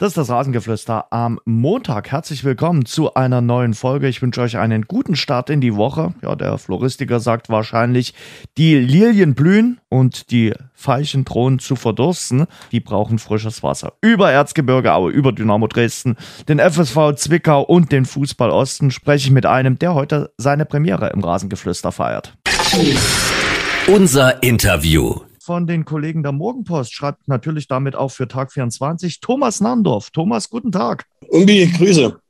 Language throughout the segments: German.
Das ist das Rasengeflüster am Montag. Herzlich willkommen zu einer neuen Folge. Ich wünsche euch einen guten Start in die Woche. Ja, der Floristiker sagt wahrscheinlich, die Lilien blühen und die Veilchen drohen zu verdursten. Die brauchen frisches Wasser. Über Erzgebirge Aue, über Dynamo Dresden, den FSV Zwickau und den Fußball Osten spreche ich mit einem, der heute seine Premiere im Rasengeflüster feiert. Unser Interview von den Kollegen der Morgenpost schreibt natürlich damit auch für Tag 24 Thomas Nandorf. Thomas, guten Tag. Umbi, Grüße.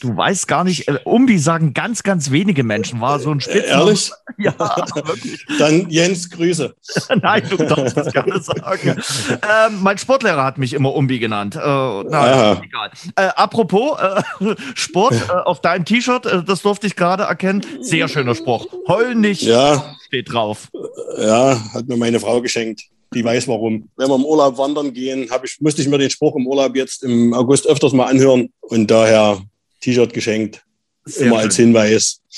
Du weißt gar nicht, äh, Umbi sagen ganz, ganz wenige Menschen, war so ein Spitzname. Ehrlich? Ja, wirklich. Dann Jens, Grüße. Nein, du darfst das gerne sagen. Ähm, mein Sportlehrer hat mich immer Umbi genannt. Äh, na, egal. Äh, apropos äh, Sport, äh, auf deinem T-Shirt, äh, das durfte ich gerade erkennen. Sehr schöner Spruch. Heul nicht, ja. steht drauf. Ja, hat mir meine Frau geschenkt die weiß warum. Wenn wir im Urlaub wandern gehen, ich, musste ich mir den Spruch im Urlaub jetzt im August öfters mal anhören und daher T-Shirt geschenkt. Sehr immer schön. als Hinweis.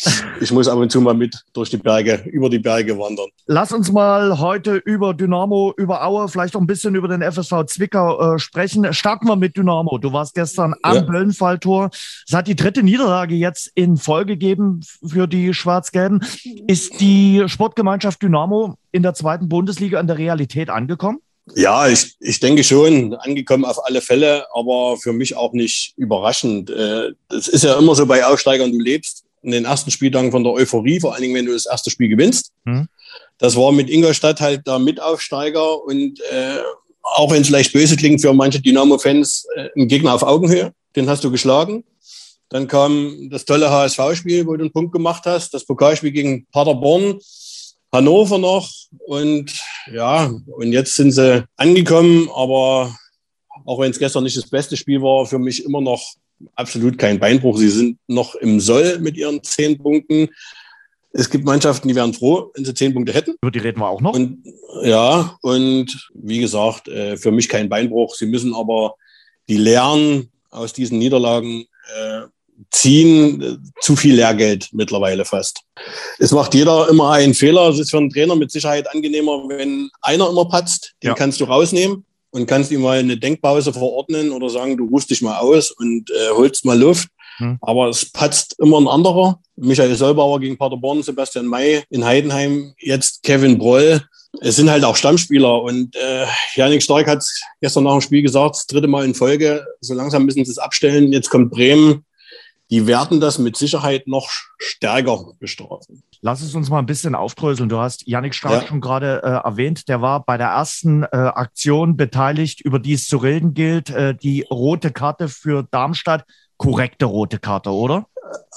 Ich muss ab und zu mal mit durch die Berge, über die Berge wandern. Lass uns mal heute über Dynamo, über Aue, vielleicht auch ein bisschen über den FSV Zwickau äh, sprechen. Starten wir mit Dynamo. Du warst gestern am ja. Böllenfalltor. Es hat die dritte Niederlage jetzt in Folge gegeben für die Schwarz-Gelben. Ist die Sportgemeinschaft Dynamo in der zweiten Bundesliga an der Realität angekommen? Ja, ich, ich denke schon, angekommen auf alle Fälle, aber für mich auch nicht überraschend. Äh, es ist ja immer so bei Aufsteigern, du lebst in den ersten Spieltagen von der Euphorie, vor allen Dingen, wenn du das erste Spiel gewinnst. Mhm. Das war mit Ingolstadt halt der Mitaufsteiger und äh, auch wenn es vielleicht böse klingt für manche Dynamo-Fans, äh, ein Gegner auf Augenhöhe, den hast du geschlagen. Dann kam das tolle HSV-Spiel, wo du einen Punkt gemacht hast, das Pokalspiel gegen Paderborn Hannover noch und ja, und jetzt sind sie angekommen, aber auch wenn es gestern nicht das beste Spiel war, für mich immer noch absolut kein Beinbruch. Sie sind noch im Soll mit ihren zehn Punkten. Es gibt Mannschaften, die wären froh, wenn sie zehn Punkte hätten. Über die reden wir auch noch. Und, ja, und wie gesagt, äh, für mich kein Beinbruch. Sie müssen aber die Lehren aus diesen Niederlagen äh, ziehen äh, zu viel Lehrgeld mittlerweile fast. Es macht jeder immer einen Fehler. Es ist für einen Trainer mit Sicherheit angenehmer, wenn einer immer patzt. Den ja. kannst du rausnehmen und kannst ihm mal eine Denkpause verordnen oder sagen, du ruhst dich mal aus und äh, holst mal Luft. Hm. Aber es patzt immer ein anderer. Michael Solbauer gegen Paderborn, Sebastian May in Heidenheim, jetzt Kevin Broll. Es sind halt auch Stammspieler und äh, Janik Stark hat gestern nach dem Spiel gesagt, das dritte Mal in Folge, so langsam müssen sie es abstellen. Jetzt kommt Bremen die werden das mit Sicherheit noch stärker bestrafen. Lass es uns mal ein bisschen aufdröseln. Du hast Yannick Stark ja. schon gerade äh, erwähnt. Der war bei der ersten äh, Aktion beteiligt, über die es zu reden gilt. Äh, die rote Karte für Darmstadt. Korrekte rote Karte, oder?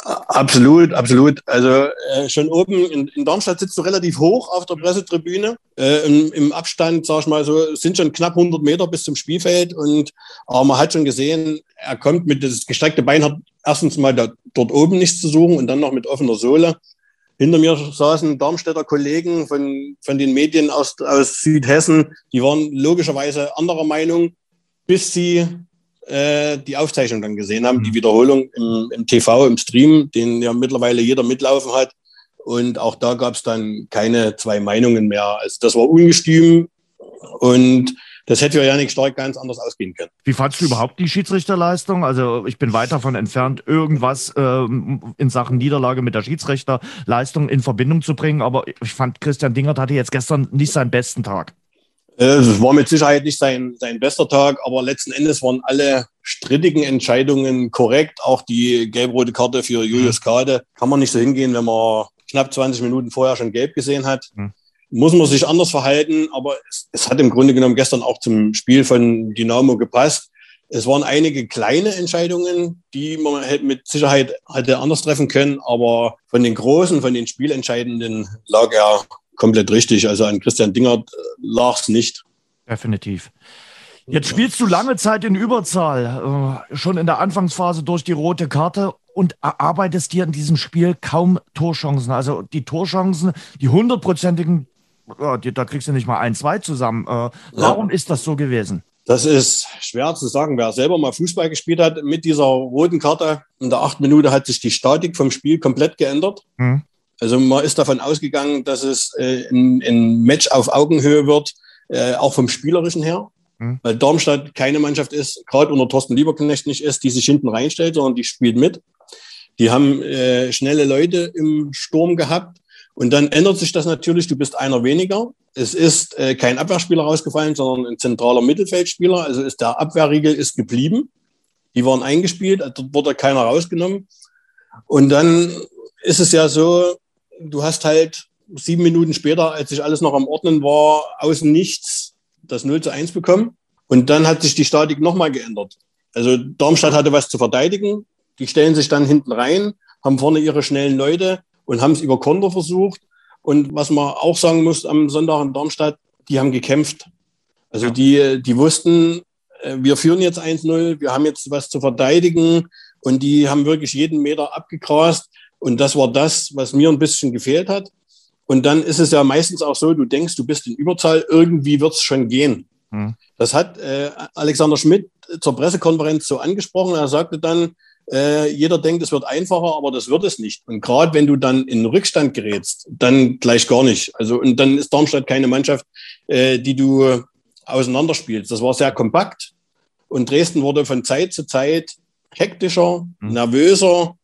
Absolut, absolut. Also äh, schon oben in, in, Darmstadt sitzt du relativ hoch auf der Pressetribüne. Äh, im, im, Abstand, sag ich mal so, sind schon knapp 100 Meter bis zum Spielfeld. Und aber man hat schon gesehen, er kommt mit das gestreckte Bein hat erstens mal da, dort oben nichts zu suchen und dann noch mit offener Sohle. Hinter mir saßen Darmstädter Kollegen von, von den Medien aus, aus Südhessen. Die waren logischerweise anderer Meinung, bis sie äh, die Aufzeichnung dann gesehen haben, die mhm. Wiederholung im, im TV, im Stream, den ja mittlerweile jeder mitlaufen hat. Und auch da gab es dann keine zwei Meinungen mehr. Also das war ungestüm und das hätte ja nicht stark ganz anders ausgehen können. Wie fandst du überhaupt die Schiedsrichterleistung? Also ich bin weit davon entfernt, irgendwas ähm, in Sachen Niederlage mit der Schiedsrichterleistung in Verbindung zu bringen. Aber ich fand, Christian Dingert hatte jetzt gestern nicht seinen besten Tag. Äh, es war mit Sicherheit nicht sein, sein bester Tag, aber letzten Endes waren alle strittigen Entscheidungen korrekt. Auch die gelb-rote Karte für Julius mhm. Kade kann man nicht so hingehen, wenn man knapp 20 Minuten vorher schon gelb gesehen hat. Mhm. Muss man sich anders verhalten, aber es, es hat im Grunde genommen gestern auch zum Spiel von Dynamo gepasst. Es waren einige kleine Entscheidungen, die man mit Sicherheit hätte anders treffen können, aber von den großen, von den Spielentscheidenden lag er komplett richtig. Also an Christian Dingert äh, lag es nicht. Definitiv. Jetzt spielst du lange Zeit in Überzahl, äh, schon in der Anfangsphase durch die rote Karte und erarbeitest dir in diesem Spiel kaum Torchancen. Also die Torchancen, die hundertprozentigen, da kriegst du nicht mal ein, zwei zusammen. Äh, warum ja. ist das so gewesen? Das ist schwer zu sagen. Wer selber mal Fußball gespielt hat mit dieser roten Karte, in der acht Minute hat sich die Statik vom Spiel komplett geändert. Hm. Also man ist davon ausgegangen, dass es äh, ein, ein, Match auf Augenhöhe wird, äh, auch vom Spielerischen her. mhm. weil Darmstadt keine Mannschaft ist, gerade unter Thorsten Lieberknecht nicht ist, die sich hinten reinstellt, sondern die spielt mit. Die haben äh, schnelle Leute im Sturm gehabt. Und dann ändert sich das natürlich, du bist einer weniger. Es ist äh, kein Abwehrspieler rausgefallen, sondern ein zentraler Mittelfeldspieler. Also ist der Abwehrriegel ist geblieben. Die waren eingespielt, dort wurde keiner rausgenommen. Und dann ist es ja so, du hast halt sieben Minuten später, als sich alles noch am Ordnen war, außen nichts das 0 zu 1 bekommen. Und dann hat sich die Statik nochmal geändert. Also Darmstadt hatte was zu verteidigen. Die stellen sich dann hinten rein, haben vorne ihre schnellen Leute und haben es über Konter versucht. Und was man auch sagen muss am Sonntag in Darmstadt, die haben gekämpft. Also die, die wussten, äh, wir führen jetzt 1-0, wir haben jetzt was zu verteidigen. Und die haben wirklich jeden Meter abgegrast. Und das war das, was mir ein bisschen gefehlt hat. Und dann ist es ja meistens auch so, du denkst, du bist in Überzahl, irgendwie wird es schon gehen. Hm. Das hat äh, Alexander Schmidt zur Pressekonferenz so angesprochen. Er sagte dann, äh, jeder denkt, es wird einfacher, aber das wird es nicht. Und gerade wenn du dann in Rückstand gerätst, dann gleich gar nicht. Also und dann ist Darmstadt keine Mannschaft, äh, die du auseinanderspielst. Das war sehr kompakt und Dresden wurde von Zeit zu Zeit hektischer, mhm. nervöser.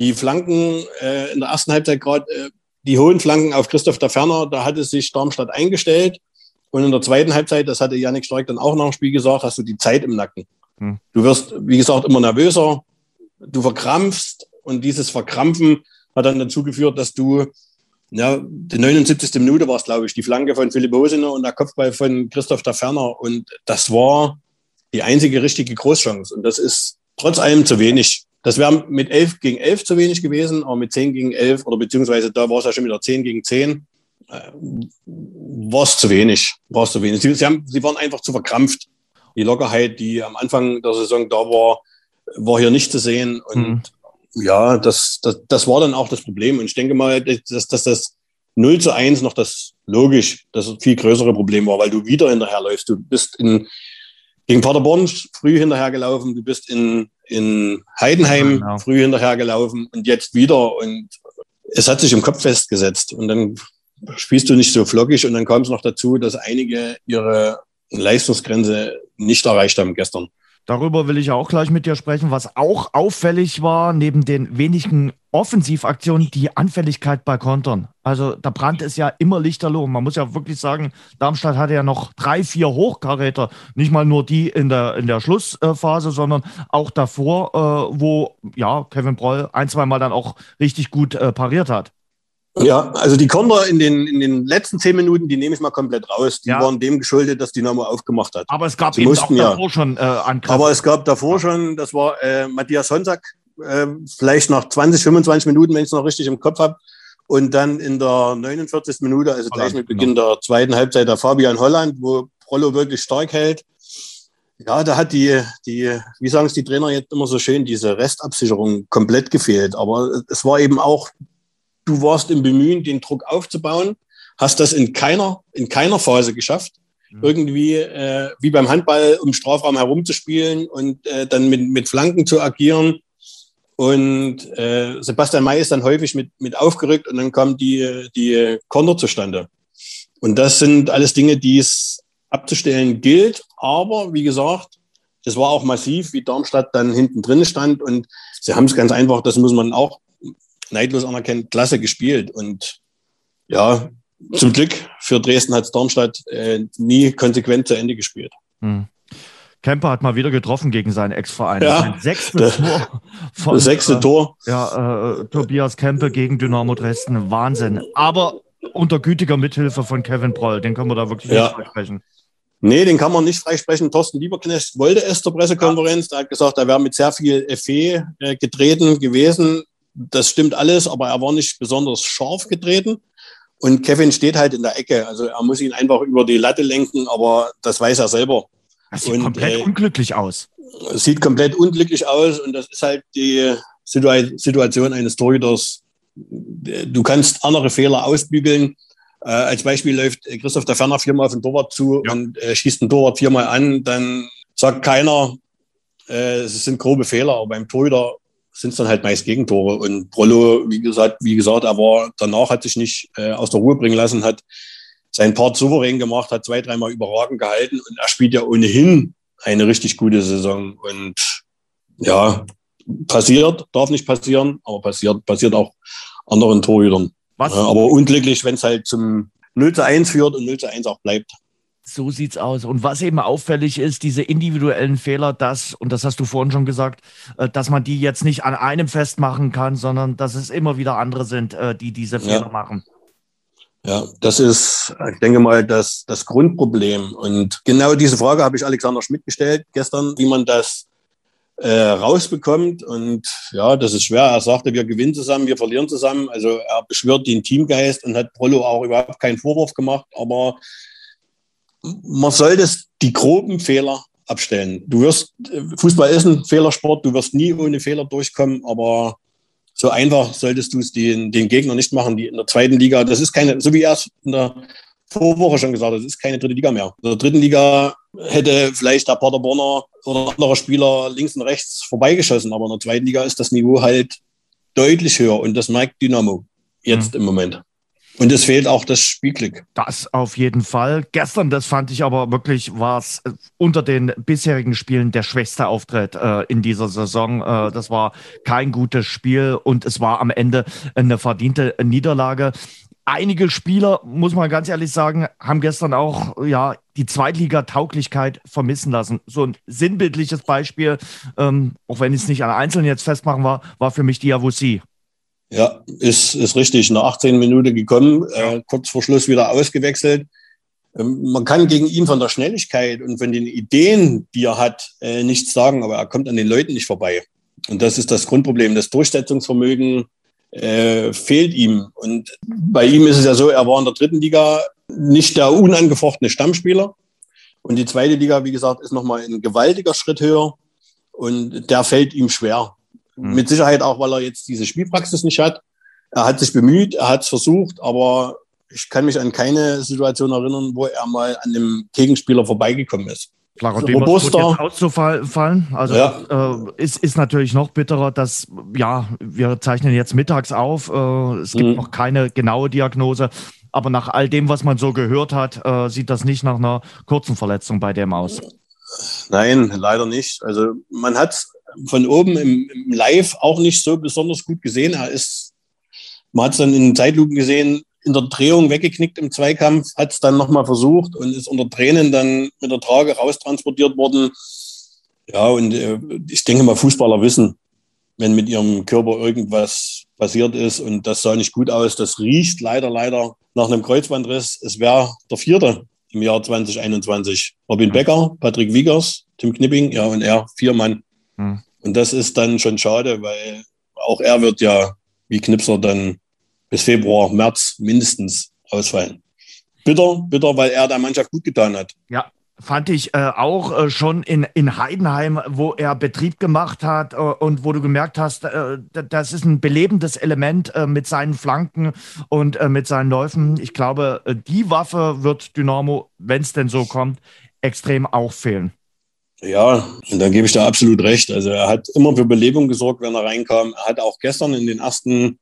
Die Flanken äh, in der ersten Halbzeit gerade äh, die hohen Flanken auf Christoph der Ferner, da hatte sich Darmstadt eingestellt. Und in der zweiten Halbzeit, das hatte Janik Streik dann auch nach dem Spiel gesagt, hast du die Zeit im Nacken. Hm. Du wirst, wie gesagt, immer nervöser, du verkrampfst und dieses Verkrampfen hat dann dazu geführt, dass du, ja, die 79. Minute war es, glaube ich, die Flanke von Philipp Hosiner und der Kopfball von Christoph der Ferner und das war die einzige richtige Großchance und das ist trotz allem zu wenig. Das wäre mit 11 gegen 11 zu wenig gewesen, aber mit 10 gegen 11 oder beziehungsweise da war es ja schon wieder 10 gegen 10, äh, war es zu wenig. War zu wenig. Sie, sie, haben, sie waren einfach zu verkrampft. Die Lockerheit, die am Anfang der Saison da war, war hier nicht zu sehen. Und mhm. ja, das, das, das war dann auch das Problem. Und ich denke mal, dass, dass das 0 zu 1 noch das logisch, das viel größere Problem war, weil du wieder hinterherläufst. Du bist in, gegen Paderborn früh hinterhergelaufen, du bist in, in Heidenheim genau. früh hinterhergelaufen und jetzt wieder. Und es hat sich im Kopf festgesetzt. Und dann spielst du nicht so flockig. Und dann kam es noch dazu, dass einige ihre Leistungsgrenze nicht erreicht haben gestern. Darüber will ich auch gleich mit dir sprechen. Was auch auffällig war, neben den wenigen Offensivaktionen, die Anfälligkeit bei Kontern. Also da Brand ist ja immer lichterloh. Man muss ja wirklich sagen, Darmstadt hatte ja noch drei, vier Hochkaräter. Nicht mal nur die in der, in der Schlussphase, sondern auch davor, äh, wo ja Kevin Broll ein, zwei Mal dann auch richtig gut äh, pariert hat. Ja, also die Konter in den, in den letzten zehn Minuten, die nehme ich mal komplett raus. Die ja. waren dem geschuldet, dass Dynamo aufgemacht hat. Aber es gab Sie eben mussten, auch davor ja. schon äh, Angriffe. Aber es gab davor schon, das war äh, Matthias Sonntag, äh, vielleicht nach 20, 25 Minuten, wenn ich es noch richtig im Kopf habe. Und dann in der 49. Minute, also gleich mit Beginn genau. der zweiten Halbzeit, der Fabian Holland, wo Prollo wirklich stark hält. Ja, da hat die, die, wie sagen es die Trainer jetzt immer so schön, diese Restabsicherung komplett gefehlt. Aber es war eben auch du warst im Bemühen, den Druck aufzubauen, hast das in keiner, in keiner Phase geschafft. Mhm. Irgendwie äh, wie beim Handball um Strafraum herumzuspielen und äh, dann mit, mit Flanken zu agieren. Und äh, Sebastian May ist dann häufig mit, mit aufgerückt und dann kam die, die Konter zustande. Und das sind alles Dinge, die es abzustellen gilt. Aber wie gesagt, es war auch massiv, wie Darmstadt dann hinten drin stand. Und sie haben es ganz einfach, das muss man auch neidlos anerkennen, klasse gespielt. Und ja, zum Glück für Dresden hat Darmstadt äh, nie konsequent zu Ende gespielt. Hm. Kemper hat mal wieder getroffen gegen seinen Ex-Verein. Ja, sechstes Tor. Von, das sechste äh, Tor. Ja, äh, Tobias Kempe gegen Dynamo Dresden. Wahnsinn. Aber unter gütiger Mithilfe von Kevin Proll. Den können wir da wirklich ja. nicht freisprechen. Nee, den kann man nicht freisprechen. Thorsten Lieberknecht wollte es zur Pressekonferenz. Er hat gesagt, er wäre mit sehr viel Effet äh, getreten gewesen das stimmt alles, aber er war nicht besonders scharf getreten. Und Kevin steht halt in der Ecke. Also er muss ihn einfach über die Latte lenken, aber das weiß er selber. Das sieht und, komplett äh, unglücklich aus. Sieht komplett unglücklich aus und das ist halt die Situation eines Torhüters. Du kannst andere Fehler ausbügeln. Äh, als Beispiel läuft Christoph der Ferner viermal auf den Torwart zu ja. und äh, schießt den Torwart viermal an. Dann sagt keiner, äh, es sind grobe Fehler. Aber beim Torhüter sind es dann halt meist Gegentore. Und Prollo, wie gesagt, wie gesagt, er war danach hat sich nicht äh, aus der Ruhe bringen lassen, hat seinen Part souverän gemacht, hat zwei, dreimal überragend gehalten und er spielt ja ohnehin eine richtig gute Saison. Und ja, passiert, darf nicht passieren, aber passiert, passiert auch anderen Torhütern. Was? Ja, aber unglücklich, wenn es halt zum 0 zu 1 führt und 0 zu 1 auch bleibt. So sieht's aus. Und was eben auffällig ist, diese individuellen Fehler, das, und das hast du vorhin schon gesagt, äh, dass man die jetzt nicht an einem festmachen kann, sondern dass es immer wieder andere sind, äh, die diese Fehler ja. machen. Ja, das ist, ich denke mal, das, das Grundproblem. Und genau diese Frage habe ich Alexander Schmidt gestellt gestern, wie man das äh, rausbekommt. Und ja, das ist schwer. Er sagte, wir gewinnen zusammen, wir verlieren zusammen. Also er beschwört den Teamgeist und hat Prollo auch überhaupt keinen Vorwurf gemacht. Aber man sollte die groben Fehler abstellen. Du wirst, Fußball ist ein Fehlersport, du wirst nie ohne Fehler durchkommen, aber so einfach solltest du es den, den Gegner nicht machen, die in der zweiten Liga, das ist keine, so wie er es in der Vorwoche schon gesagt hat, das ist keine dritte Liga mehr. In der dritten Liga hätte vielleicht der Paderborner oder anderer Spieler links und rechts vorbeigeschossen, aber in der zweiten Liga ist das Niveau halt deutlich höher und das merkt Dynamo jetzt mhm. im Moment. Und es fehlt auch das Spielglück. Das auf jeden Fall. Gestern, das fand ich aber wirklich, war es äh, unter den bisherigen Spielen der schwächste Auftritt äh, in dieser Saison. Äh, das war kein gutes Spiel und es war am Ende eine verdiente Niederlage. Einige Spieler, muss man ganz ehrlich sagen, haben gestern auch ja die Zweitliga-Tauglichkeit vermissen lassen. So ein sinnbildliches Beispiel, ähm, auch wenn ich es nicht an Einzelnen jetzt festmachen war, war für mich Diawusi. Ja, ist, ist richtig. Nach 18 Minuten gekommen, äh, kurz vor Schluss wieder ausgewechselt. Ähm, man kann gegen ihn von der Schnelligkeit und von den Ideen, die er hat, äh, nichts sagen, aber er kommt an den Leuten nicht vorbei. Und das ist das Grundproblem. Das Durchsetzungsvermögen äh, fehlt ihm. Und bei ihm ist es ja so, er war in der dritten Liga nicht der unangefochtene Stammspieler. Und die zweite Liga, wie gesagt, ist nochmal ein gewaltiger Schritt höher. Und der fällt ihm schwer. Mhm. Mit Sicherheit auch, weil er jetzt diese Spielpraxis nicht hat. Er hat sich bemüht, er hat es versucht, aber ich kann mich an keine Situation erinnern, wo er mal an dem Gegenspieler vorbeigekommen ist. Klarer Robuster. jetzt auszufallen. Also ja. äh, ist, ist natürlich noch bitterer, dass, ja, wir zeichnen jetzt mittags auf. Äh, es gibt mhm. noch keine genaue Diagnose. Aber nach all dem, was man so gehört hat, äh, sieht das nicht nach einer kurzen Verletzung bei dem aus. Nein, leider nicht. Also man hat von oben im, im, Live auch nicht so besonders gut gesehen. Er ist, man hat es dann in den Zeitlupen gesehen, in der Drehung weggeknickt im Zweikampf, hat es dann nochmal versucht und ist unter Tränen dann mit der Trage raustransportiert worden. Ja, und äh, ich denke mal, Fußballer wissen, wenn mit ihrem Körper irgendwas passiert ist und das sah nicht gut aus. Das riecht leider, leider nach einem Kreuzbandriss. Es wäre der vierte im Jahr 2021. Robin Becker, Patrick Wiegers, Tim Knipping, ja, und er, vier Mann. Hm. Und das ist dann schon schade, weil auch er wird ja wie Knipser dann bis Februar, März mindestens ausfallen. Bitter, bitter, weil er der Mannschaft gut getan hat. Ja, fand ich äh, auch äh, schon in, in Heidenheim, wo er Betrieb gemacht hat äh, und wo du gemerkt hast, äh, das ist ein belebendes Element äh, mit seinen Flanken und äh, mit seinen Läufen. Ich glaube, die Waffe wird Dynamo, wenn es denn so kommt, extrem auch fehlen. Ja, und da gebe ich da absolut recht. Also er hat immer für Belebung gesorgt, wenn er reinkam. Er hat auch gestern in den ersten,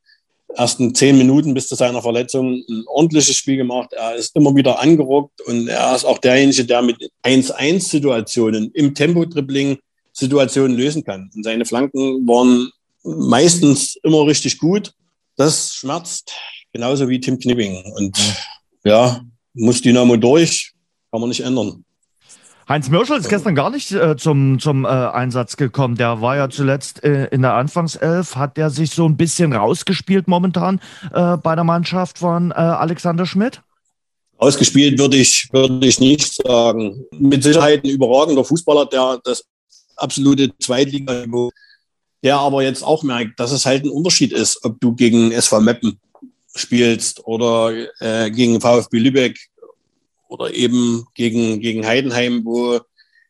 ersten zehn Minuten bis zu seiner Verletzung ein ordentliches Spiel gemacht. Er ist immer wieder angerockt und er ist auch derjenige, der mit 1-1-Situationen im Tempo-Dribbling Situationen lösen kann. Und seine Flanken waren meistens immer richtig gut. Das schmerzt, genauso wie Tim Knipping. Und ja, muss Dynamo durch, kann man nicht ändern. Heinz Mürschel ist gestern gar nicht äh, zum, zum äh, Einsatz gekommen. Der war ja zuletzt äh, in der Anfangself. Hat der sich so ein bisschen rausgespielt momentan äh, bei der Mannschaft von äh, Alexander Schmidt? Ausgespielt würde ich, würde ich nicht sagen. Mit Sicherheit ein überragender Fußballer, der das absolute Zweitliganiveau, der aber jetzt auch merkt, dass es halt ein Unterschied ist, ob du gegen SV Meppen spielst oder äh, gegen VfB Lübeck oder eben gegen, gegen Heidenheim, wo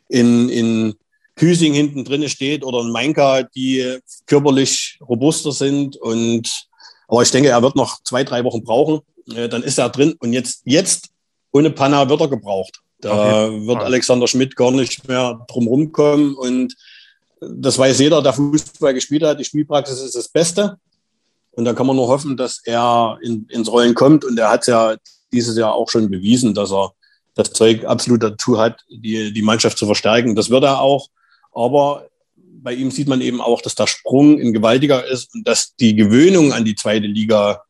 in, in Hüsing hinten drin steht oder in Mainka, die körperlich robuster sind. Und, aber ich denke, er wird noch zwei, drei Wochen brauchen. Äh, dann ist er drin. Und jetzt, jetzt ohne Panna wird er gebraucht. Da okay. wird Alexander Schmidt gar nicht mehr drum kommen. Und das weiß jeder, der Fußball gespielt hat. Die Spielpraxis ist das Beste. Und da kann man nur hoffen, dass er in, ins Rollen kommt. Und er hat ja dieses Jahr auch schon bewiesen, dass er das Zeug absolut dazu hat, die, die Mannschaft zu verstärken. Das wird er auch. Aber bei ihm sieht man eben auch, dass der Sprung ein gewaltiger ist und dass die Gewöhnung an die zweite Liga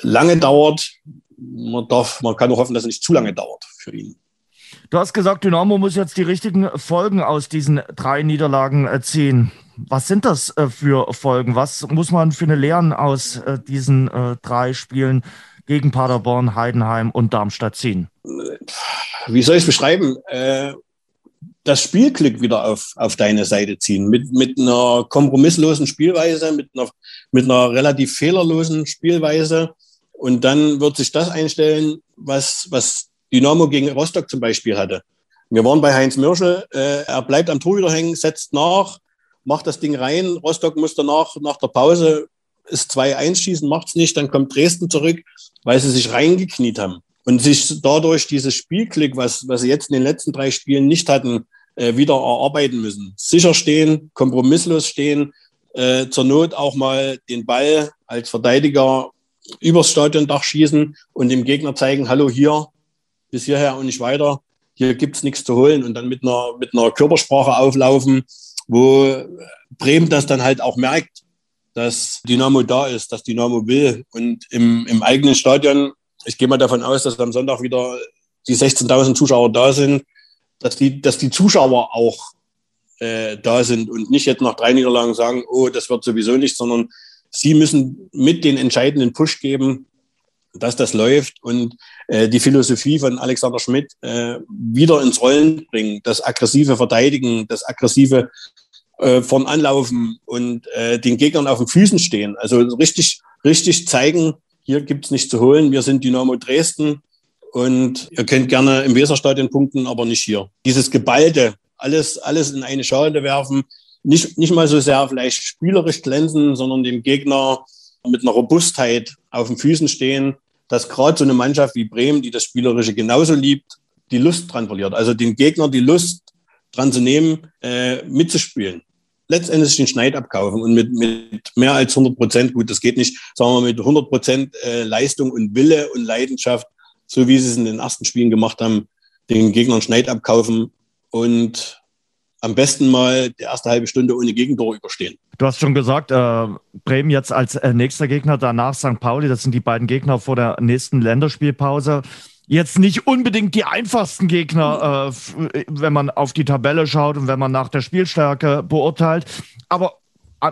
lange dauert. Man, darf, man kann nur hoffen, dass es nicht zu lange dauert für ihn. Du hast gesagt, Dynamo muss jetzt die richtigen Folgen aus diesen drei Niederlagen ziehen. Was sind das äh, für Folgen? Was muss man für eine Lehren aus äh, diesen äh, drei Spielen gegen Paderborn, Heidenheim und Darmstadt ziehen? Wie soll ich es beschreiben? das Spielglück wieder auf, auf deine Seite ziehen. Mit, mit einer kompromisslosen Spielweise, mit einer, mit einer relativ fehlerlosen Spielweise. Und dann wird sich das einstellen, was, was Dynamo gegen Rostock zum Beispiel hatte. Wir waren bei Heinz Mirschel, äh, er bleibt am Torhüter hängen, setzt nach, macht das Ding rein. Rostock muss danach, nach der Pause, ist 2-1 schießen, macht's nicht. Dann kommt Dresden zurück, weil sie sich reingekniet haben. Und sich dadurch dieses Spielglück, was, was sie jetzt in den letzten drei Spielen nicht hatten, äh, wieder erarbeiten müssen. Sicher stehen, kompromisslos stehen, äh, zur Not auch mal den Ball als Verteidiger übers Stadiondach schießen und dem Gegner zeigen, hallo hier, bis hierher und nicht weiter. Hier gibt's nichts zu holen und dann mit einer, mit einer Körpersprache auflaufen, wo Bremen das dann halt auch merkt, dass Dynamo da ist, dass Dynamo will. Und im, im eigenen Stadion, ich gehe mal davon aus, dass am Sonntag wieder die 16.000 Zuschauer da sind, dass die, dass die Zuschauer auch äh, da sind und nicht jetzt nach drei Niederlagen sagen, oh, das wird sowieso nicht, sondern sie müssen mit den entscheidenden Push geben, dass das läuft und äh, die Philosophie von Alexander Schmidt äh, wieder ins Rollen bringen, das aggressive Verteidigen, das aggressive äh, vorn anlaufen und äh, den Gegnern auf den Füßen stehen. Also richtig, richtig zeigen, hier gibt's nichts zu holen. Wir sind Dynamo Dresden und ihr könnt gerne im Weserstadion punkten, aber nicht hier. Dieses Geballte, alles, alles in eine Schale werfen, nicht, nicht mal so sehr vielleicht spielerisch glänzen, sondern dem Gegner mit einer Robustheit auf den Füßen stehen, dass gerade so eine Mannschaft wie Bremen, die das Spielerische genauso liebt, die Lust dran verliert. Also den Gegner die Lust dran zu nehmen, äh, mitzuspielen. Letztendlich den Schneid abkaufen und mit, mit mehr als 100 Prozent, gut, das geht nicht, sagen wir mit 100 Prozent äh, Leistung und Wille und Leidenschaft, so wie sie es in den ersten Spielen gemacht haben, den Gegnern Schneid abkaufen und am besten mal die erste halbe Stunde ohne Gegentor überstehen. Du hast schon gesagt, äh, Bremen jetzt als äh, nächster Gegner, danach St. Pauli, das sind die beiden Gegner vor der nächsten Länderspielpause. Jetzt nicht unbedingt die einfachsten Gegner, äh, wenn man auf die Tabelle schaut und wenn man nach der Spielstärke beurteilt. Aber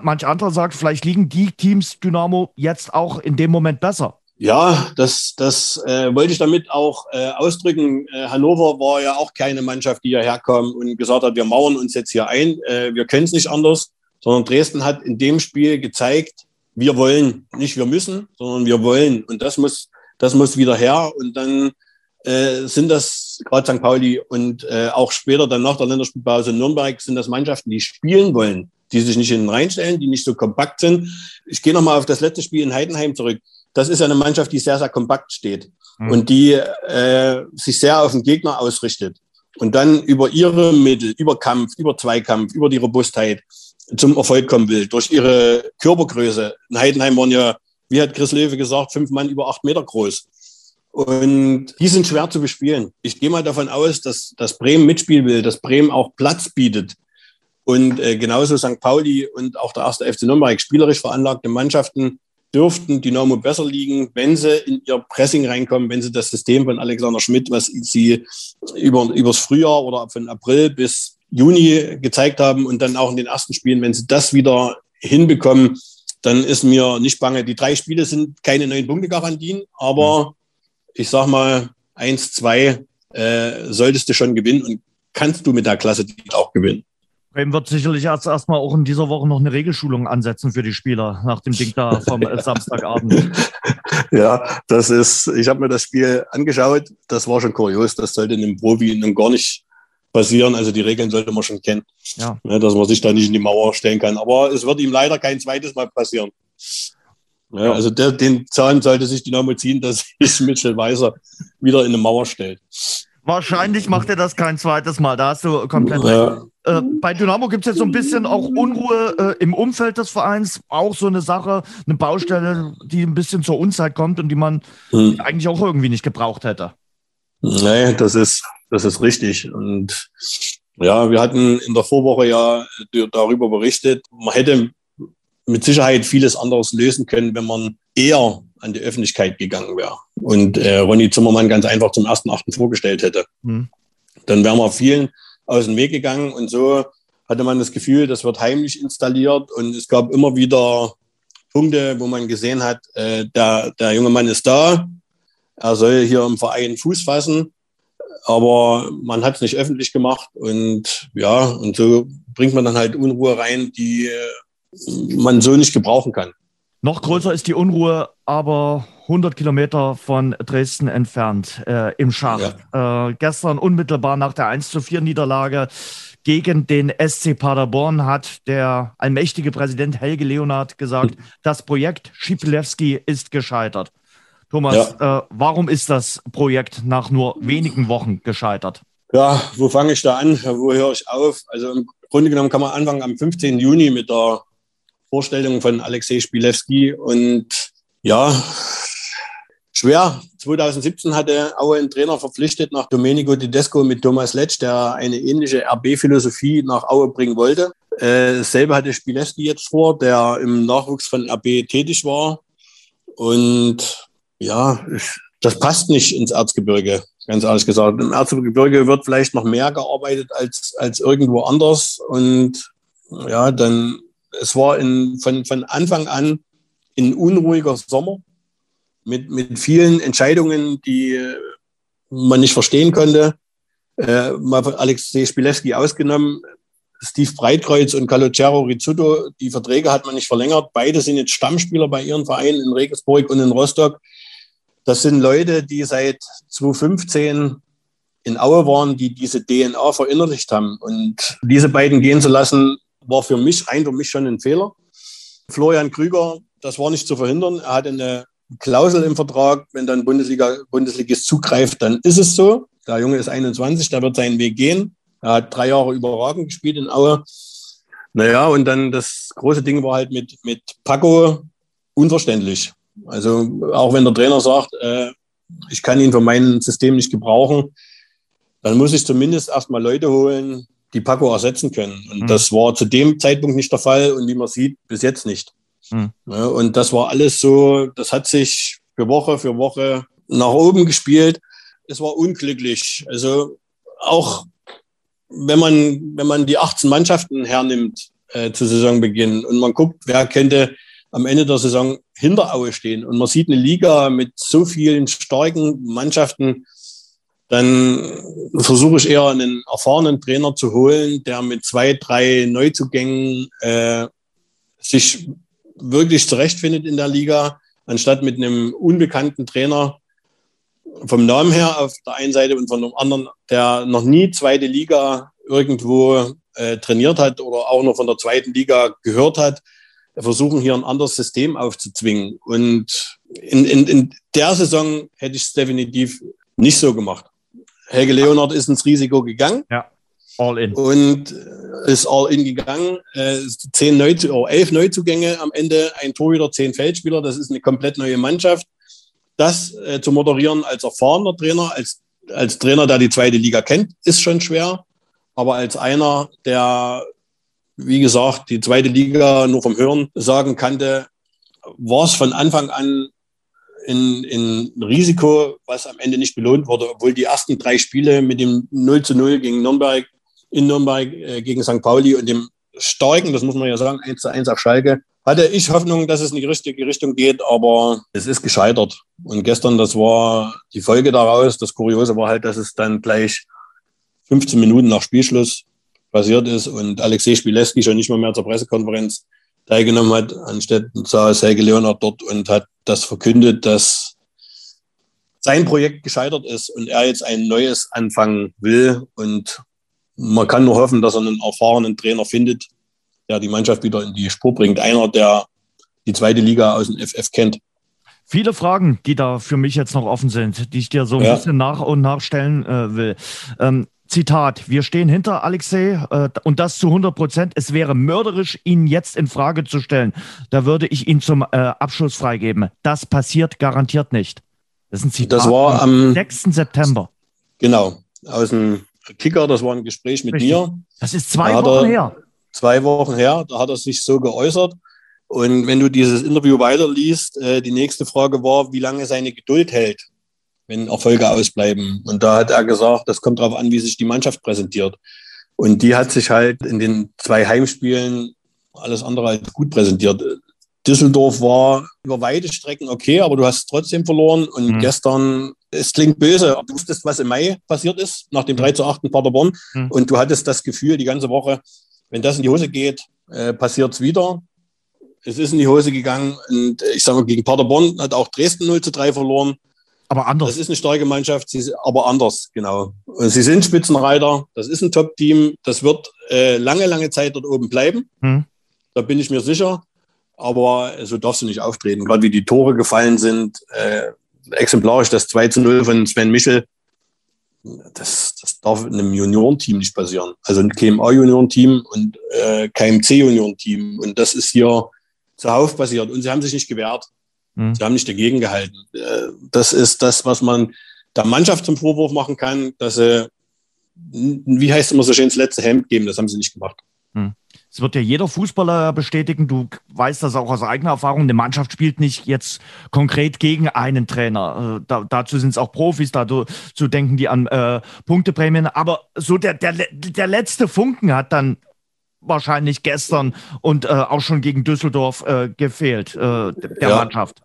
manch anderer sagt, vielleicht liegen die Teams Dynamo jetzt auch in dem Moment besser. Ja, das, das äh, wollte ich damit auch äh, ausdrücken. Äh, Hannover war ja auch keine Mannschaft, die hierher kam und gesagt hat, wir mauern uns jetzt hier ein, äh, wir können es nicht anders, sondern Dresden hat in dem Spiel gezeigt, wir wollen, nicht wir müssen, sondern wir wollen. Und das muss, das muss wieder her. Und dann äh, sind das gerade St. Pauli und äh, auch später dann nach der Länderspielpause Nürnberg sind das Mannschaften, die spielen wollen, die sich nicht hinten reinstellen, die nicht so kompakt sind. Ich gehe nochmal auf das letzte Spiel in Heidenheim zurück das ist ja eine Mannschaft, die sehr, sehr kompakt steht mhm. und die äh, sich sehr auf den Gegner ausrichtet und dann über ihre Mittel, über Kampf, über Zweikampf, über die Robustheit zum Erfolg kommen will, durch ihre Körpergröße. In Heidenheim waren ja, wie hat Chris Löwe gesagt, fünf Mann über acht Meter groß. Und die sind schwer zu bespielen. Ich gehe mal davon aus, dass, dass Bremen mitspielen will, dass Bremen auch Platz bietet. Und äh, genauso St. Pauli und auch der erste FC Nürnberg, spielerisch veranlagte Mannschaften, dürften Dynamo besser liegen, wenn sie in ihr Pressing reinkommen, wenn sie das System von Alexander Schmidt, was sie über, übers Frühjahr oder von April bis Juni gezeigt haben und dann auch in den ersten Spielen, wenn sie das wieder hinbekommen, dann ist mir nicht bange. Die drei Spiele sind keine neun Punkte Garantien, aber ich sag mal, eins, zwei äh, solltest du schon gewinnen und kannst du mit der Klasse auch gewinnen. Bremen wird sicherlich erst erstmal auch in dieser Woche noch eine Regelschulung ansetzen für die Spieler nach dem Ding da vom Samstagabend. Ja, das ist, ich habe mir das Spiel angeschaut, das war schon kurios, das sollte in einem Profi nun gar nicht passieren. Also die Regeln sollte man schon kennen, ja. Ja, dass man sich da nicht in die Mauer stellen kann. Aber es wird ihm leider kein zweites Mal passieren. Ja, also der, den Zahn sollte sich Dynamo ziehen, dass sich Mitchell Weiser wieder in eine Mauer stellt. Wahrscheinlich macht er das kein zweites Mal. Da hast du komplett ja. Äh, bei Dynamo gibt es jetzt so ein bisschen auch Unruhe äh, im Umfeld des Vereins. Auch so eine Sache, eine Baustelle, die ein bisschen zur Unzeit kommt und die man hm. eigentlich auch irgendwie nicht gebraucht hätte. Nee, das ist, das ist richtig. Und ja, wir hatten in der Vorwoche ja darüber berichtet. Man hätte mit Sicherheit vieles anderes lösen können, wenn man eher an die Öffentlichkeit gegangen wäre und äh, Ronny Zimmermann ganz einfach zum ersten Achten vorgestellt hätte. Hm. Dann wären wir vielen aus dem Weg gegangen und so hatte man das Gefühl, das wird heimlich installiert und es gab immer wieder Punkte, wo man gesehen hat, äh, der, der junge Mann ist da, er soll hier im Verein Fuß fassen, aber man hat es nicht öffentlich gemacht und ja, und so bringt man dann halt Unruhe rein, die man so nicht gebrauchen kann. Noch größer ist die Unruhe, aber 100 Kilometer von Dresden entfernt, äh, im Schach. Ja. Äh, gestern unmittelbar nach der 1 zu 4 Niederlage gegen den SC Paderborn hat der allmächtige Präsident Helge Leonard gesagt, mhm. das Projekt Schipilewski ist gescheitert. Thomas, ja. äh, warum ist das Projekt nach nur wenigen Wochen gescheitert? Ja, wo fange ich da an? Wo höre ich auf? Also im Grunde genommen kann man anfangen am 15. Juni mit der Vorstellung von Alexei Spilewski. Und ja, schwer. 2017 hatte Aue einen Trainer verpflichtet nach Domenico Tedesco mit Thomas Letsch, der eine ähnliche RB-Philosophie nach Aue bringen wollte. Äh, dasselbe hatte Spilewski jetzt vor, der im Nachwuchs von RB tätig war. Und ja, das passt nicht ins Erzgebirge, ganz ehrlich gesagt. Im Erzgebirge wird vielleicht noch mehr gearbeitet als, als irgendwo anders. Und ja, dann es war in, von, von Anfang an ein unruhiger Sommer mit, mit vielen Entscheidungen, die man nicht verstehen konnte. Äh, mal von Alexei Spilewski ausgenommen. Steve Breitkreuz und Calogero Rizzuto, die Verträge hat man nicht verlängert. Beide sind jetzt Stammspieler bei ihren Vereinen in Regensburg und in Rostock. Das sind Leute, die seit 2015 in Aue waren, die diese DNA verinnerlicht haben. Und diese beiden gehen zu lassen, war für mich, rein für mich schon ein Fehler. Florian Krüger, das war nicht zu verhindern. Er hatte eine Klausel im Vertrag, wenn dann Bundesliga, Bundesligist zugreift, dann ist es so. Der Junge ist 21, der wird seinen Weg gehen. Er hat drei Jahre überragend gespielt in Aue. Naja, und dann das große Ding war halt mit, mit Paco unverständlich. Also auch wenn der Trainer sagt, äh, ich kann ihn für mein System nicht gebrauchen, dann muss ich zumindest erstmal Leute holen, die Paco ersetzen können. Und mhm. das war zu dem Zeitpunkt nicht der Fall und wie man sieht, bis jetzt nicht. Mhm. Ja, und das war alles so, das hat sich für Woche für Woche nach oben gespielt. Es war unglücklich. Also auch wenn man, wenn man die 18 Mannschaften hernimmt äh, zu Saisonbeginn und man guckt, wer könnte am Ende der Saison hinter Aue stehen. Und man sieht eine Liga mit so vielen starken Mannschaften, dann versuche ich eher einen erfahrenen Trainer zu holen, der mit zwei, drei Neuzugängen äh, sich wirklich zurechtfindet in der Liga, anstatt mit einem unbekannten Trainer vom Namen her auf der einen Seite und von dem anderen, der noch nie zweite Liga irgendwo äh, trainiert hat oder auch noch von der zweiten Liga gehört hat, versuchen hier ein anderes System aufzuzwingen. Und in, in, in der Saison hätte ich es definitiv nicht so gemacht. Helge Leonard ist ins Risiko gegangen. Ja. All in. Und äh, ist all in gegangen. Äh, zehn Neuzu oh, elf Neuzugänge am Ende, ein Torhüter, zehn Feldspieler. Das ist eine komplett neue Mannschaft. Das äh, zu moderieren als erfahrener Trainer, als, als Trainer, der die zweite Liga kennt, ist schon schwer. Aber als einer, der, wie gesagt, die zweite Liga nur vom Hören sagen kannte, war es von Anfang an in, in Risiko, was am Ende nicht belohnt wurde, obwohl die ersten drei Spiele mit dem 0 zu 0 gegen Nürnberg, in Nürnberg äh, gegen St. Pauli und dem starken, das muss man ja sagen, 1 zu 1 auf Schalke, hatte ich Hoffnung, dass es in die richtige Richtung geht, aber es ist gescheitert. Und gestern, das war die Folge daraus. Das Kuriose war halt, dass es dann gleich 15 Minuten nach Spielschluss passiert ist und Alexei Spileski schon nicht mehr, mehr zur Pressekonferenz teilgenommen hat. Anstatt saß Helge Leonard dort und hat das verkündet, dass sein Projekt gescheitert ist und er jetzt ein neues anfangen will. Und man kann nur hoffen, dass er einen erfahrenen Trainer findet, der die Mannschaft wieder in die Spur bringt. Einer, der die zweite Liga aus dem FF kennt. Viele Fragen, die da für mich jetzt noch offen sind, die ich dir so ein ja. bisschen nach und nach stellen äh, will. Ähm, Zitat, wir stehen hinter Alexei äh, und das zu 100 Prozent. Es wäre mörderisch, ihn jetzt in Frage zu stellen. Da würde ich ihn zum äh, Abschluss freigeben. Das passiert garantiert nicht. Das ist ein Zitat das war am 6. September. Genau, aus dem Kicker, das war ein Gespräch mit Richtig. mir. Das ist zwei da Wochen her. Zwei Wochen her, da hat er sich so geäußert. Und wenn du dieses Interview weiterliest, äh, die nächste Frage war, wie lange seine Geduld hält wenn Erfolge ausbleiben. Und da hat er gesagt, das kommt darauf an, wie sich die Mannschaft präsentiert. Und die hat sich halt in den zwei Heimspielen alles andere als gut präsentiert. Düsseldorf war über weite Strecken okay, aber du hast trotzdem verloren. Und mhm. gestern, es klingt böse, du wusstest, was im Mai passiert ist, nach dem 3 zu 8 in Paderborn. Mhm. Und du hattest das Gefühl die ganze Woche, wenn das in die Hose geht, äh, passiert es wieder. Es ist in die Hose gegangen. Und ich sage mal, gegen Paderborn hat auch Dresden 0 zu 3 verloren. Aber anders. Das ist eine starke Mannschaft, aber anders, genau. Sie sind Spitzenreiter, das ist ein Top-Team, das wird äh, lange, lange Zeit dort oben bleiben. Hm. Da bin ich mir sicher. Aber so darfst du nicht auftreten. Gerade wie die Tore gefallen sind, äh, exemplarisch das 2 zu 0 von Sven Michel, das, das darf in einem Juniorenteam nicht passieren. Also ein KMA-Juniorenteam und äh, KMC-Juniorenteam. Und das ist hier zuhauf passiert. Und sie haben sich nicht gewehrt. Mhm. Sie haben nicht dagegen gehalten. Äh, das ist das, was man der Mannschaft zum Vorwurf machen kann, dass sie, wie heißt es immer so schön, das letzte Hemd geben. Das haben sie nicht gemacht. Mhm. Es wird ja jeder Fußballer bestätigen, du weißt das auch aus eigener Erfahrung, eine Mannschaft spielt nicht jetzt konkret gegen einen Trainer. Äh, da, dazu sind es auch Profis, dazu denken die an äh, Punkteprämien. Aber so der, der, der letzte Funken hat dann wahrscheinlich gestern und äh, auch schon gegen Düsseldorf äh, gefehlt, äh, der ja. Mannschaft.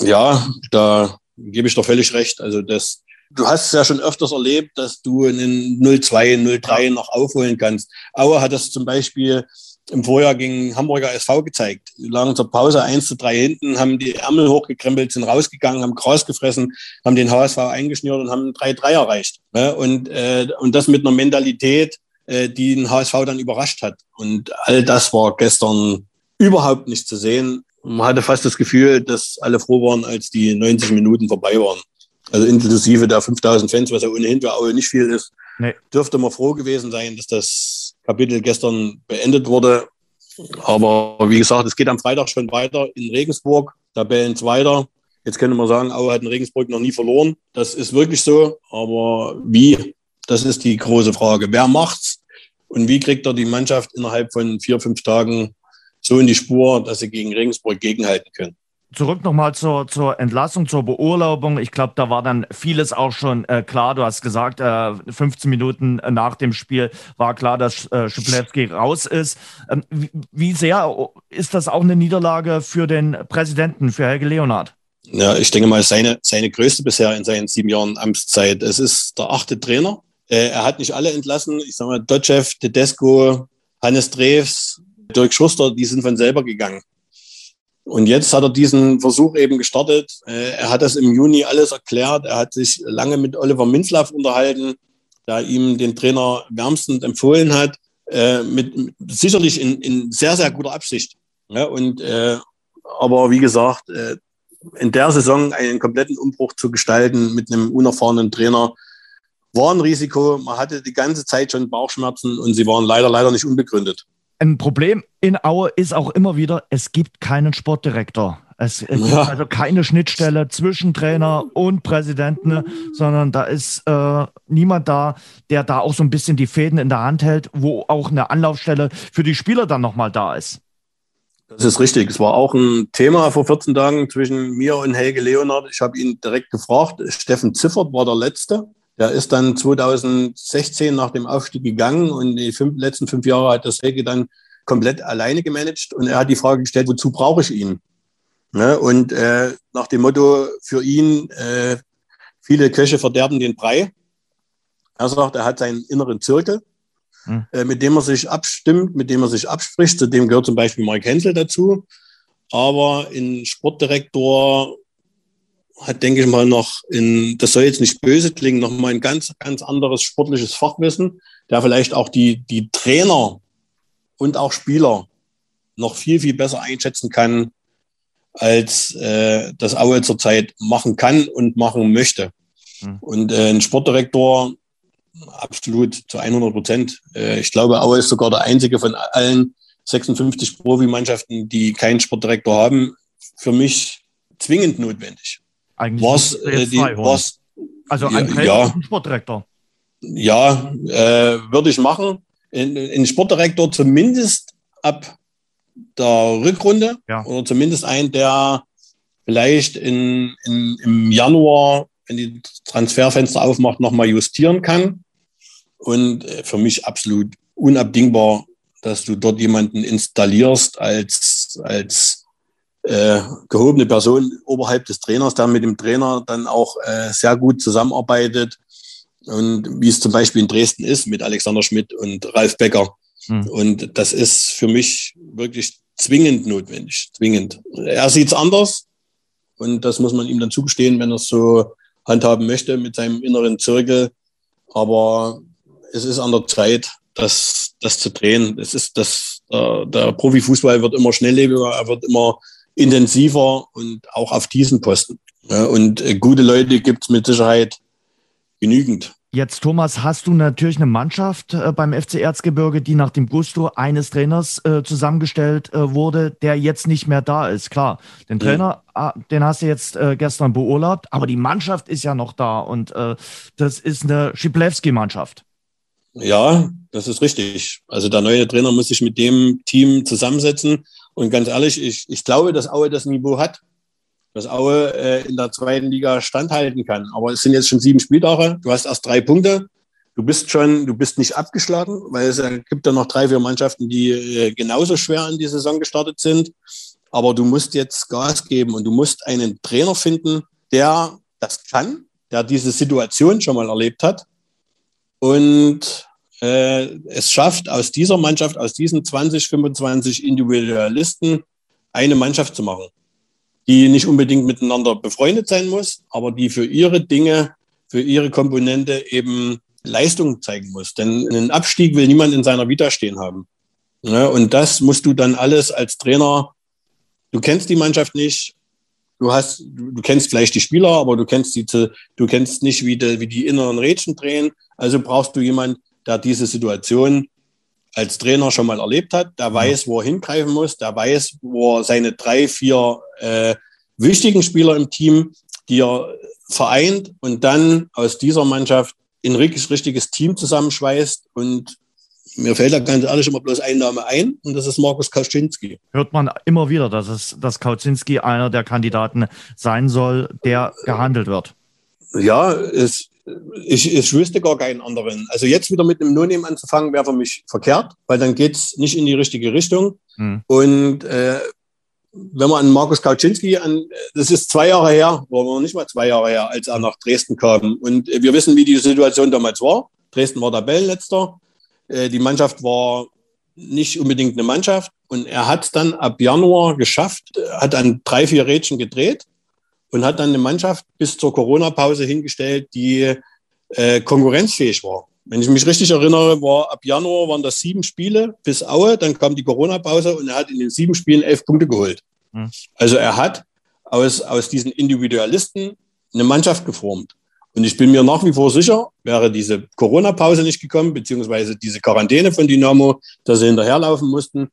Ja, da gebe ich doch völlig recht. Also das, du hast es ja schon öfters erlebt, dass du einen 0-2, 0-3 noch aufholen kannst. Aue hat das zum Beispiel im Vorjahr gegen Hamburger SV gezeigt. Die lagen zur Pause 1 zu 3 hinten, haben die Ärmel hochgekrempelt, sind rausgegangen, haben Gras gefressen, haben den HSV eingeschnürt und haben 3-3 erreicht. Und, äh, und das mit einer Mentalität, äh, die den HSV dann überrascht hat. Und all das war gestern überhaupt nicht zu sehen. Man hatte fast das Gefühl, dass alle froh waren, als die 90 Minuten vorbei waren. Also inklusive der 5000 Fans, was ja ohnehin für Aue nicht viel ist, nee. dürfte man froh gewesen sein, dass das Kapitel gestern beendet wurde. Aber wie gesagt, es geht am Freitag schon weiter in Regensburg, Tabellen weiter. Jetzt könnte man sagen, Aue hat in Regensburg noch nie verloren. Das ist wirklich so. Aber wie? Das ist die große Frage. Wer macht's? Und wie kriegt er die Mannschaft innerhalb von vier, fünf Tagen so in die Spur, dass sie gegen Regensburg gegenhalten können? Zurück nochmal zur, zur Entlassung, zur Beurlaubung. Ich glaube, da war dann vieles auch schon äh, klar. Du hast gesagt, äh, 15 Minuten nach dem Spiel war klar, dass äh, Schiplewski raus ist. Ähm, wie, wie sehr ist das auch eine Niederlage für den Präsidenten, für Helge Leonard? Ja, ich denke mal, seine, seine größte bisher in seinen sieben Jahren Amtszeit. Es ist der achte Trainer äh, er hat nicht alle entlassen. Ich sage mal, Dotchev, Tedesco, Hannes Drews, Dirk Schuster, die sind von selber gegangen. Und jetzt hat er diesen Versuch eben gestartet. Äh, er hat das im Juni alles erklärt. Er hat sich lange mit Oliver Minzlaff unterhalten, der ihm den Trainer wärmstens empfohlen hat, äh, mit, sicherlich in, in sehr, sehr guter Absicht. Ja, und, äh, aber wie gesagt, äh, in der Saison einen kompletten Umbruch zu gestalten mit einem unerfahrenen Trainer, war ein Risiko. Man hatte die ganze Zeit schon Bauchschmerzen und sie waren leider, leider nicht unbegründet. Ein Problem in Aue ist auch immer wieder, es gibt keinen Sportdirektor. Es, es ja. gibt also keine Schnittstelle zwischen Trainer und Präsidenten, sondern da ist äh, niemand da, der da auch so ein bisschen die Fäden in der Hand hält, wo auch eine Anlaufstelle für die Spieler dann nochmal da ist. Das ist richtig. Es war auch ein Thema vor 14 Tagen zwischen mir und Helge Leonard. Ich habe ihn direkt gefragt. Steffen Ziffert war der Letzte. Der ist dann 2016 nach dem Aufstieg gegangen und die fünf, letzten fünf Jahre hat das Helge dann komplett alleine gemanagt und er hat die Frage gestellt, wozu brauche ich ihn? Ne? Und äh, nach dem Motto für ihn, äh, viele Köche verderben den Brei. Er sagt, er hat seinen inneren Zirkel, hm. äh, mit dem er sich abstimmt, mit dem er sich abspricht. Zu dem gehört zum Beispiel Mark Hensel dazu. Aber ein Sportdirektor hat, denke ich mal, noch in, das soll jetzt nicht böse klingen, noch mal ein ganz, ganz anderes sportliches Fachwissen, der vielleicht auch die, die Trainer und auch Spieler noch viel, viel besser einschätzen kann, als äh, das Aue zurzeit machen kann und machen möchte. Mhm. Und äh, ein Sportdirektor absolut zu 100 Prozent. Äh, ich glaube, Aue ist sogar der einzige von allen 56 Profimannschaften, die keinen Sportdirektor haben, für mich zwingend notwendig. Eigentlich was, äh, die, was, also ein ja, Sportdirektor. Ja, äh, würde ich machen. Ein Sportdirektor zumindest ab der Rückrunde ja. oder zumindest ein, der vielleicht in, in, im Januar, wenn die Transferfenster aufmacht, nochmal justieren kann. Und äh, für mich absolut unabdingbar, dass du dort jemanden installierst als, als äh, gehobene Person oberhalb des Trainers, der mit dem Trainer dann auch äh, sehr gut zusammenarbeitet. Und wie es zum Beispiel in Dresden ist mit Alexander Schmidt und Ralf Becker. Mhm. Und das ist für mich wirklich zwingend notwendig. Zwingend. Er sieht es anders. Und das muss man ihm dann zugestehen, wenn er es so handhaben möchte mit seinem inneren Zirkel. Aber es ist an der Zeit, das, das zu drehen. Es ist das, der, der Profifußball wird immer schnelllebiger, er wird immer intensiver und auch auf diesen Posten. Ja, und äh, gute Leute gibt es mit Sicherheit genügend. Jetzt, Thomas, hast du natürlich eine Mannschaft äh, beim FC Erzgebirge, die nach dem Gusto eines Trainers äh, zusammengestellt wurde, der jetzt nicht mehr da ist. Klar, den Trainer, mhm. den hast du jetzt gestern beurlaubt, aber die Mannschaft ist ja noch da und das ist eine Schiplewski-Mannschaft. Ja, das ist richtig. Also der neue Trainer muss sich mit dem Team zusammensetzen. Und ganz ehrlich, ich, ich glaube, dass Aue das Niveau hat, dass Aue äh, in der zweiten Liga standhalten kann. Aber es sind jetzt schon sieben Spieltage. Du hast erst drei Punkte. Du bist schon, du bist nicht abgeschlagen, weil es äh, gibt ja noch drei, vier Mannschaften, die äh, genauso schwer in die Saison gestartet sind. Aber du musst jetzt Gas geben und du musst einen Trainer finden, der das kann, der diese Situation schon mal erlebt hat und äh, es schafft, aus dieser Mannschaft, aus diesen 20, 25 Individualisten eine Mannschaft zu machen, die nicht unbedingt miteinander befreundet sein muss, aber die für ihre Dinge, für ihre Komponente eben Leistung zeigen muss. Denn einen Abstieg will niemand in seiner Vita stehen haben. Ja, und das musst du dann alles als Trainer, du kennst die Mannschaft nicht, du hast, du, du kennst vielleicht die Spieler, aber du kennst die, du kennst nicht, wie die, wie die inneren Rädchen drehen. Also brauchst du jemanden, der diese Situation als Trainer schon mal erlebt hat, der weiß, wo er hingreifen muss, der weiß, wo er seine drei, vier äh, wichtigen Spieler im Team, die er vereint und dann aus dieser Mannschaft ein richtiges, richtiges Team zusammenschweißt und mir fällt da ganz ehrlich immer bloß ein Name ein und das ist Markus Kaczynski. Hört man immer wieder, dass, es, dass Kaczynski einer der Kandidaten sein soll, der gehandelt wird. Ja, es, ich, ich wüsste gar keinen anderen. Also jetzt wieder mit einem No-Name anzufangen, wäre für mich verkehrt, weil dann geht es nicht in die richtige Richtung. Mhm. Und äh, wenn man an Markus Kaczynski an, das ist zwei Jahre her, oder nicht mal zwei Jahre her, als er nach Dresden kam. Und wir wissen, wie die Situation damals war. Dresden war Tabellenletzter. Äh, die Mannschaft war nicht unbedingt eine Mannschaft. Und er hat es dann ab Januar geschafft, hat dann drei, vier Rädchen gedreht und hat dann eine Mannschaft bis zur Corona-Pause hingestellt, die äh, konkurrenzfähig war. Wenn ich mich richtig erinnere, war ab Januar waren das sieben Spiele bis Aue, dann kam die Corona-Pause und er hat in den sieben Spielen elf Punkte geholt. Mhm. Also er hat aus, aus diesen Individualisten eine Mannschaft geformt. Und ich bin mir nach wie vor sicher, wäre diese Corona-Pause nicht gekommen, beziehungsweise diese Quarantäne von Dynamo, dass sie hinterherlaufen mussten,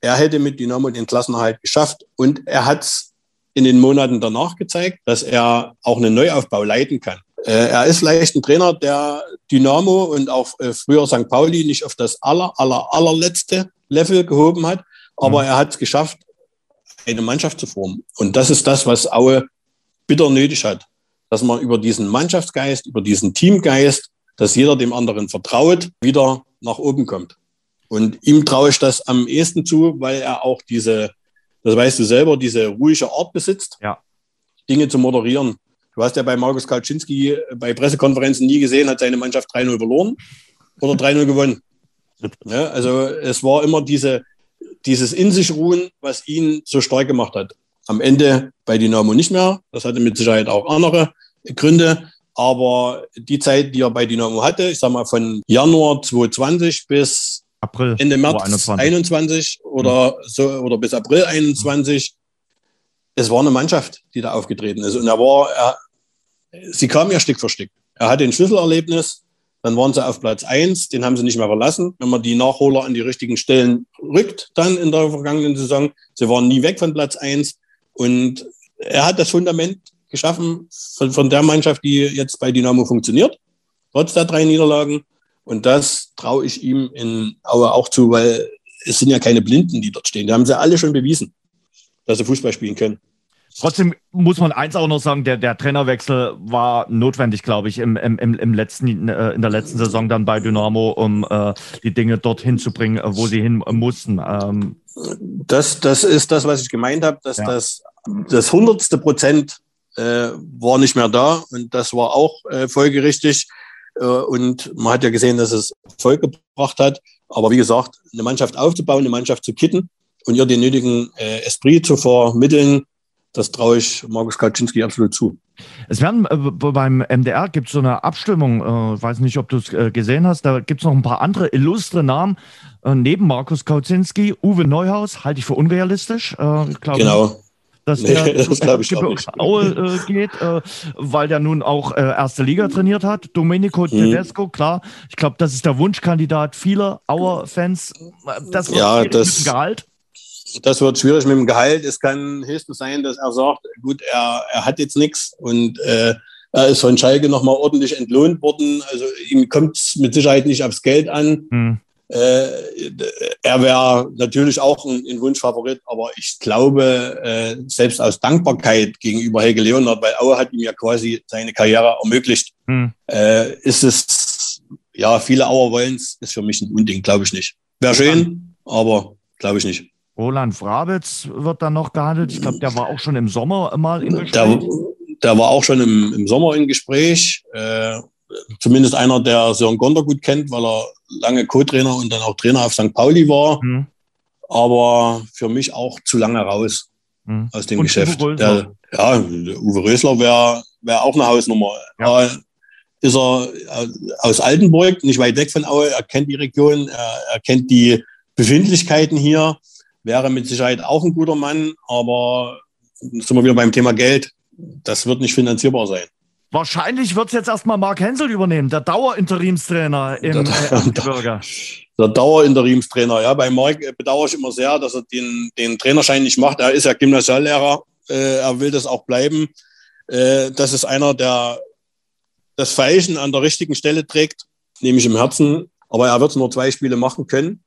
er hätte mit Dynamo den Klassenerhalt geschafft. Und er hat es in den Monaten danach gezeigt, dass er auch einen Neuaufbau leiten kann. Äh, er ist vielleicht ein Trainer, der Dynamo und auch äh, früher St. Pauli nicht auf das aller, aller, allerletzte Level gehoben hat, aber mhm. er hat es geschafft, eine Mannschaft zu formen. Und das ist das, was Aue bitter nötig hat, dass man über diesen Mannschaftsgeist, über diesen Teamgeist, dass jeder dem anderen vertraut, wieder nach oben kommt. Und ihm traue ich das am ehesten zu, weil er auch diese das weißt du selber, diese ruhige Art besitzt, ja. Dinge zu moderieren. Du hast ja bei Markus Kalczynski bei Pressekonferenzen nie gesehen, hat seine Mannschaft 3-0 verloren oder 3-0 gewonnen. Ja, also es war immer diese, dieses In sich ruhen, was ihn so stark gemacht hat. Am Ende bei Dynamo nicht mehr. Das hatte mit Sicherheit auch andere Gründe. Aber die Zeit, die er bei Dynamo hatte, ich sag mal von Januar 2020 bis April Ende März 21. 21 oder mhm. so oder bis April 21. es war eine Mannschaft, die da aufgetreten ist. Und er war, er, sie kam ja Stück für Stück. Er hatte ein Schlüsselerlebnis, dann waren sie auf Platz eins, den haben sie nicht mehr verlassen. Wenn man die Nachholer an die richtigen Stellen rückt, dann in der vergangenen Saison, sie waren nie weg von Platz eins. Und er hat das Fundament geschaffen von, von der Mannschaft, die jetzt bei Dynamo funktioniert, trotz der drei Niederlagen. Und das traue ich ihm in Aue auch zu, weil es sind ja keine Blinden, die dort stehen. Die haben sie alle schon bewiesen, dass sie Fußball spielen können. Trotzdem muss man eins auch noch sagen, der, der Trainerwechsel war notwendig, glaube ich, im, im, im letzten, äh, in der letzten Saison dann bei Dynamo, um äh, die Dinge dorthin zu bringen, wo sie hin mussten. Ähm, das, das ist das, was ich gemeint habe, dass ja. das das hundertste Prozent äh, war nicht mehr da und das war auch äh, folgerichtig. Äh, und man hat ja gesehen, dass es Erfolg gebracht hat. Aber wie gesagt, eine Mannschaft aufzubauen, eine Mannschaft zu kitten und ihr den nötigen äh, Esprit zu vermitteln, das traue ich Markus Kaczynski absolut zu. Es werden äh, beim MDR gibt es so eine Abstimmung, äh, weiß nicht, ob du es äh, gesehen hast, da gibt es noch ein paar andere illustre Namen äh, neben Markus Kaczynski. Uwe Neuhaus halte ich für unrealistisch. Äh, genau dass nee, der das glaube ich auch nicht. Aue äh, geht, äh, weil der nun auch äh, erste Liga trainiert hat. Domenico mhm. Tedesco, klar. Ich glaube, das ist der Wunschkandidat vieler Auer-Fans. Das wird ja, das, mit dem Gehalt. Das wird schwierig mit dem Gehalt. Es kann höchstens sein, dass er sagt, gut, er, er hat jetzt nichts und äh, er ist von Schalke nochmal ordentlich entlohnt worden. Also ihm kommt es mit Sicherheit nicht aufs Geld an. Mhm. Äh, er wäre natürlich auch ein, ein, Wunschfavorit, aber ich glaube, äh, selbst aus Dankbarkeit gegenüber Helge Leonard, weil Aue hat ihm ja quasi seine Karriere ermöglicht, hm. äh, ist es, ja, viele Auer wollen es, ist für mich ein Unding, glaube ich nicht. Wäre schön, aber glaube ich nicht. Roland Frabitz wird dann noch gehandelt. Ich glaube, der war auch schon im Sommer mal im Gespräch. Der, der war auch schon im, im Sommer im Gespräch. Äh, zumindest einer, der Sören Gonder gut kennt, weil er lange Co-Trainer und dann auch Trainer auf St. Pauli war. Mhm. Aber für mich auch zu lange raus mhm. aus dem und Geschäft. Der, ja, Uwe Rösler wäre wär auch eine Hausnummer. Ja. Äh, ist er aus Altenburg, nicht weit weg von Aue, er kennt die Region, er, er kennt die Befindlichkeiten hier, wäre mit Sicherheit auch ein guter Mann, aber sind wir wieder beim Thema Geld, das wird nicht finanzierbar sein. Wahrscheinlich wird es jetzt erstmal Mark Hensel übernehmen, der Dauerinterimstrainer im äh, Bürger. Der Dauerinterimstrainer, ja. Bei Mark bedauere ich immer sehr, dass er den, den Trainerschein nicht macht. Er ist ja Gymnasiallehrer, äh, er will das auch bleiben. Äh, das ist einer, der das Veilchen an der richtigen Stelle trägt, nämlich im Herzen. Aber er wird nur zwei Spiele machen können.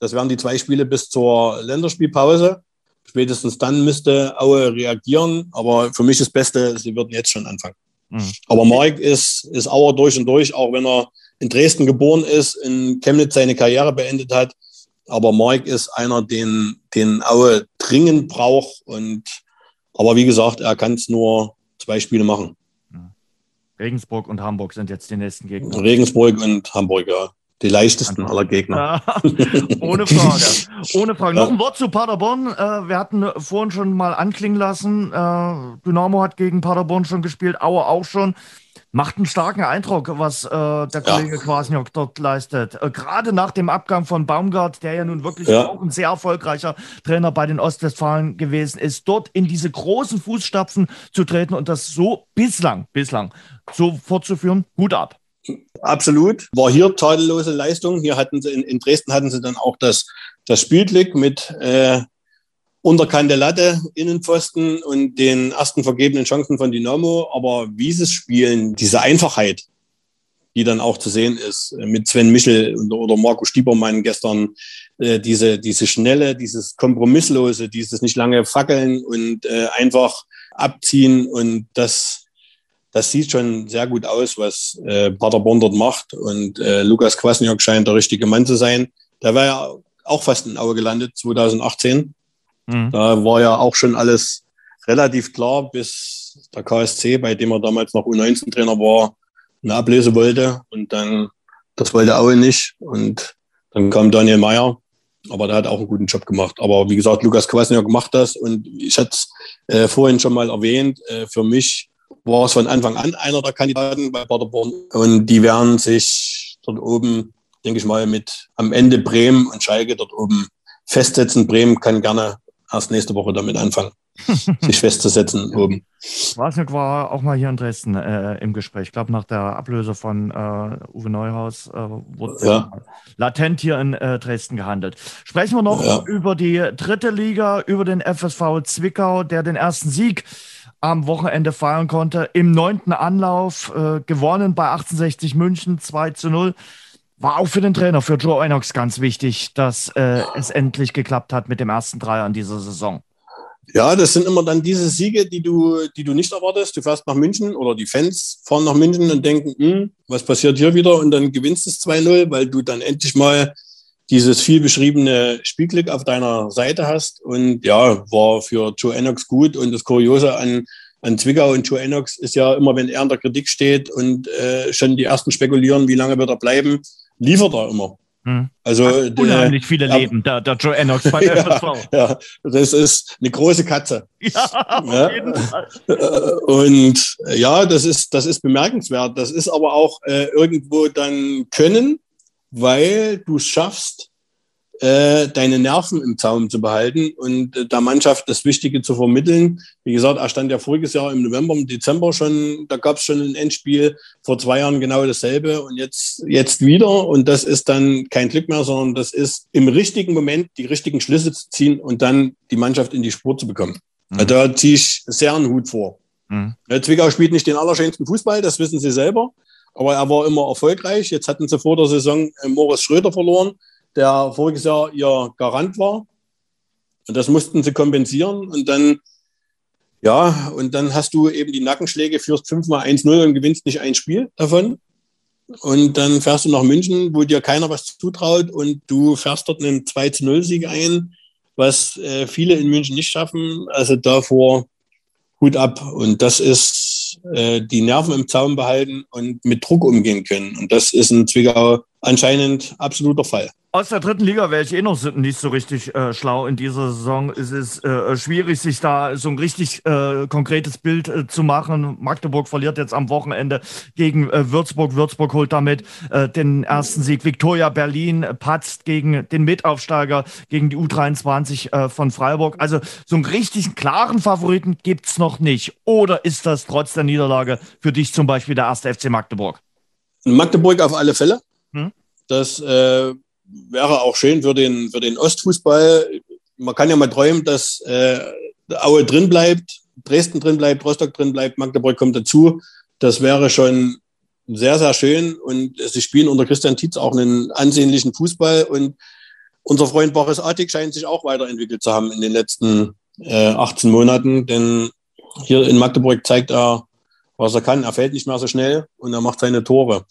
Das wären die zwei Spiele bis zur Länderspielpause. Spätestens dann müsste Aue reagieren. Aber für mich das Beste, sie würden jetzt schon anfangen. Mhm. Aber Mark ist, ist Auer durch und durch, auch wenn er in Dresden geboren ist, in Chemnitz seine Karriere beendet hat. Aber Mark ist einer, den, den Aue dringend braucht. Und, aber wie gesagt, er kann es nur zwei Spiele machen. Mhm. Regensburg und Hamburg sind jetzt die nächsten Gegner. Regensburg und Hamburg, ja. Die leichtesten aller Gegner. ohne Frage. Ohne Frage. Ja. Noch ein Wort zu Paderborn. Äh, wir hatten vorhin schon mal anklingen lassen. Äh, Dynamo hat gegen Paderborn schon gespielt, Aue auch schon. Macht einen starken Eindruck, was äh, der Kollege ja. Kwasniok dort leistet. Gerade nach dem Abgang von Baumgart, der ja nun wirklich ja. auch ein sehr erfolgreicher Trainer bei den Ostwestfalen gewesen ist, dort in diese großen Fußstapfen zu treten und das so bislang, bislang so fortzuführen, gut ab. Absolut. War hier tadellose Leistung. Hier hatten sie in, in Dresden hatten sie dann auch das, das Spielglück mit äh, unterkante Latte, Innenpfosten und den ersten vergebenen Chancen von Dynamo. Aber wie sie es spielen, diese Einfachheit, die dann auch zu sehen ist, äh, mit Sven Michel oder Marco Stiebermann gestern, äh, diese, diese schnelle, dieses kompromisslose, dieses nicht lange fackeln und äh, einfach abziehen und das das sieht schon sehr gut aus, was äh, Paderborn dort macht. Und äh, Lukas Kwasniok scheint der richtige Mann zu sein. Der war ja auch fast in Aue gelandet, 2018. Mhm. Da war ja auch schon alles relativ klar, bis der KSC, bei dem er damals noch U19-Trainer war, eine Ablöse wollte. Und dann, das wollte Aue nicht. Und dann kam Daniel Meyer. Aber der hat auch einen guten Job gemacht. Aber wie gesagt, Lukas Kwasniok macht das. Und ich hatte es äh, vorhin schon mal erwähnt, äh, für mich war es von Anfang an einer der Kandidaten bei Paderborn. Und die werden sich dort oben, denke ich mal, mit am Ende Bremen und Schalke dort oben festsetzen. Bremen kann gerne erst nächste Woche damit anfangen, sich festzusetzen oben. Wasnick war auch mal hier in Dresden äh, im Gespräch. Ich glaube, nach der Ablöse von äh, Uwe Neuhaus äh, wurde ja. latent hier in äh, Dresden gehandelt. Sprechen wir noch ja. über die dritte Liga, über den FSV Zwickau, der den ersten Sieg am Wochenende feiern konnte. Im neunten Anlauf äh, gewonnen bei 1860 München 2 zu 0. War auch für den Trainer, für Joe Enox ganz wichtig, dass äh, es endlich geklappt hat mit dem ersten Dreier in dieser Saison. Ja, das sind immer dann diese Siege, die du, die du nicht erwartest. Du fährst nach München oder die Fans fahren nach München und denken, hm, was passiert hier wieder? Und dann gewinnst du es 2-0, weil du dann endlich mal dieses viel beschriebene Spielglück auf deiner Seite hast. Und ja, war für Joe Enox gut. Und das Kuriose an, an Zwickau und Joe Enox ist ja immer, wenn er in der Kritik steht und äh, schon die ersten spekulieren, wie lange wird er bleiben, liefert er immer. Hm. Also unheimlich viele äh, Leben, der, der Joe Enox bei der ja, ja, das ist eine große Katze. Ja, auf ja. jeden Fall. Äh, und ja, das ist, das ist bemerkenswert. Das ist aber auch äh, irgendwo dann Können, weil du es schaffst, äh, deine Nerven im Zaum zu behalten und äh, der Mannschaft das Wichtige zu vermitteln. Wie gesagt, er stand ja voriges Jahr im November, im Dezember schon, da gab es schon ein Endspiel, vor zwei Jahren genau dasselbe und jetzt, jetzt wieder. Und das ist dann kein Glück mehr, sondern das ist im richtigen Moment die richtigen Schlüsse zu ziehen und dann die Mannschaft in die Spur zu bekommen. Mhm. Also da ziehe ich sehr einen Hut vor. Mhm. Zwickau spielt nicht den allerschönsten Fußball, das wissen sie selber. Aber er war immer erfolgreich. Jetzt hatten sie vor der Saison äh, Moritz Schröder verloren der voriges Jahr ihr Garant war. Und das mussten sie kompensieren. Und dann, ja, und dann hast du eben die Nackenschläge, führst fünfmal 1-0 und gewinnst nicht ein Spiel davon. Und dann fährst du nach München, wo dir keiner was zutraut und du fährst dort einen 2-0-Sieg ein, was äh, viele in München nicht schaffen. Also davor Hut ab. Und das ist die Nerven im Zaum behalten und mit Druck umgehen können. Und das ist in Zwickau anscheinend absoluter Fall. Aus der dritten Liga wäre ich eh noch nicht so richtig äh, schlau in dieser Saison. Es ist äh, schwierig, sich da so ein richtig äh, konkretes Bild äh, zu machen. Magdeburg verliert jetzt am Wochenende gegen äh, Würzburg. Würzburg holt damit äh, den ersten Sieg. Viktoria Berlin patzt gegen den Mitaufsteiger, gegen die U23 von Freiburg. Also so einen richtig klaren Favoriten gibt es noch nicht. Oder ist das trotz der Niederlage für dich zum Beispiel der erste FC Magdeburg? Magdeburg auf alle Fälle. Hm? Das wäre auch schön für den, für den Ostfußball. Man kann ja mal träumen, dass äh, Aue drin bleibt, Dresden drin bleibt, Rostock drin bleibt, Magdeburg kommt dazu. Das wäre schon sehr, sehr schön. Und sie spielen unter Christian Tietz auch einen ansehnlichen Fußball. Und unser Freund Boris Attik scheint sich auch weiterentwickelt zu haben in den letzten äh, 18 Monaten. Denn hier in Magdeburg zeigt er, was er kann. Er fällt nicht mehr so schnell und er macht seine Tore.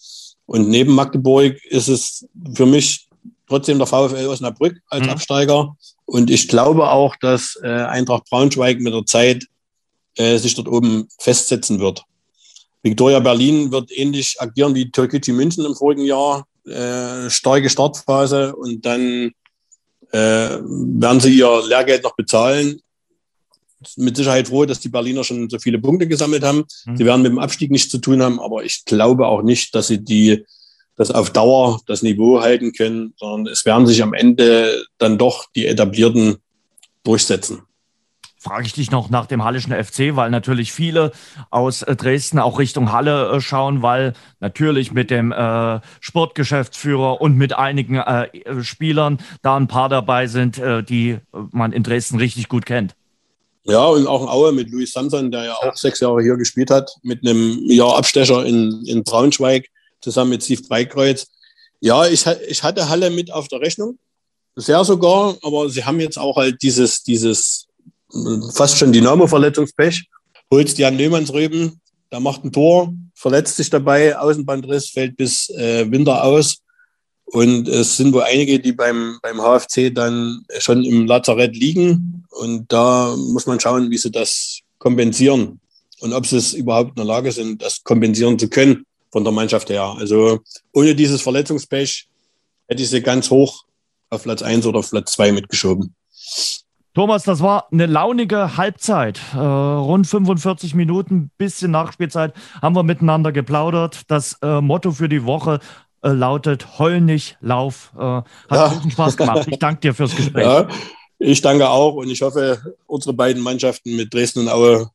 Und neben Magdeburg ist es für mich trotzdem der VfL Osnabrück als mhm. Absteiger. Und ich glaube auch, dass äh, Eintracht Braunschweig mit der Zeit äh, sich dort oben festsetzen wird. Viktoria Berlin wird ähnlich agieren wie Türkgücü München im vorigen Jahr. Äh, starke Startphase und dann äh, werden sie ihr Lehrgeld noch bezahlen. Mit Sicherheit froh, dass die Berliner schon so viele Punkte gesammelt haben. Mhm. Sie werden mit dem Abstieg nichts zu tun haben, aber ich glaube auch nicht, dass sie die das auf Dauer das Niveau halten können, sondern es werden sich am Ende dann doch die etablierten durchsetzen. Frage ich dich noch nach dem Hallischen FC, weil natürlich viele aus äh, Dresden auch Richtung Halle äh, schauen, weil natürlich mit dem äh, Sportgeschäftsführer und mit einigen äh, Spielern da ein paar dabei sind, äh, die man in Dresden richtig gut kennt. Ja, und auch in Aue mit Luis Samson, der ja auch sechs Jahre hier gespielt hat, mit einem Jahr Abstecher in, in Braunschweig zusammen mit Steve Breikreuz. Ja, ich, ich hatte Halle mit auf der Rechnung, sehr sogar, aber sie haben jetzt auch halt dieses, dieses fast schon Dynamo-Verletzungspech. Holst Jan Lehmannsröben, der macht ein Tor, verletzt sich dabei, Außenbandriss, fällt bis äh, Winter aus. Und es sind wohl einige, die beim, beim HFC dann schon im Lazarett liegen. Und da muss man schauen, wie sie das kompensieren und ob sie es überhaupt in der Lage sind, das kompensieren zu können von der Mannschaft her. Also ohne dieses Verletzungspech hätte ich sie ganz hoch auf Platz 1 oder auf Platz 2 mitgeschoben. Thomas, das war eine launige Halbzeit. Äh, rund 45 Minuten, bisschen Nachspielzeit haben wir miteinander geplaudert. Das äh, Motto für die Woche äh, lautet Heul nicht, lauf. Äh, hat ja. großen Spaß gemacht. Ich danke dir fürs Gespräch. Ja. Ich danke auch und ich hoffe, unsere beiden Mannschaften mit Dresden und Aue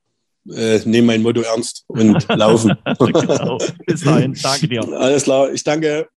äh, nehmen mein Motto ernst und laufen. genau. Bis dahin, danke dir. Alles klar, ich danke.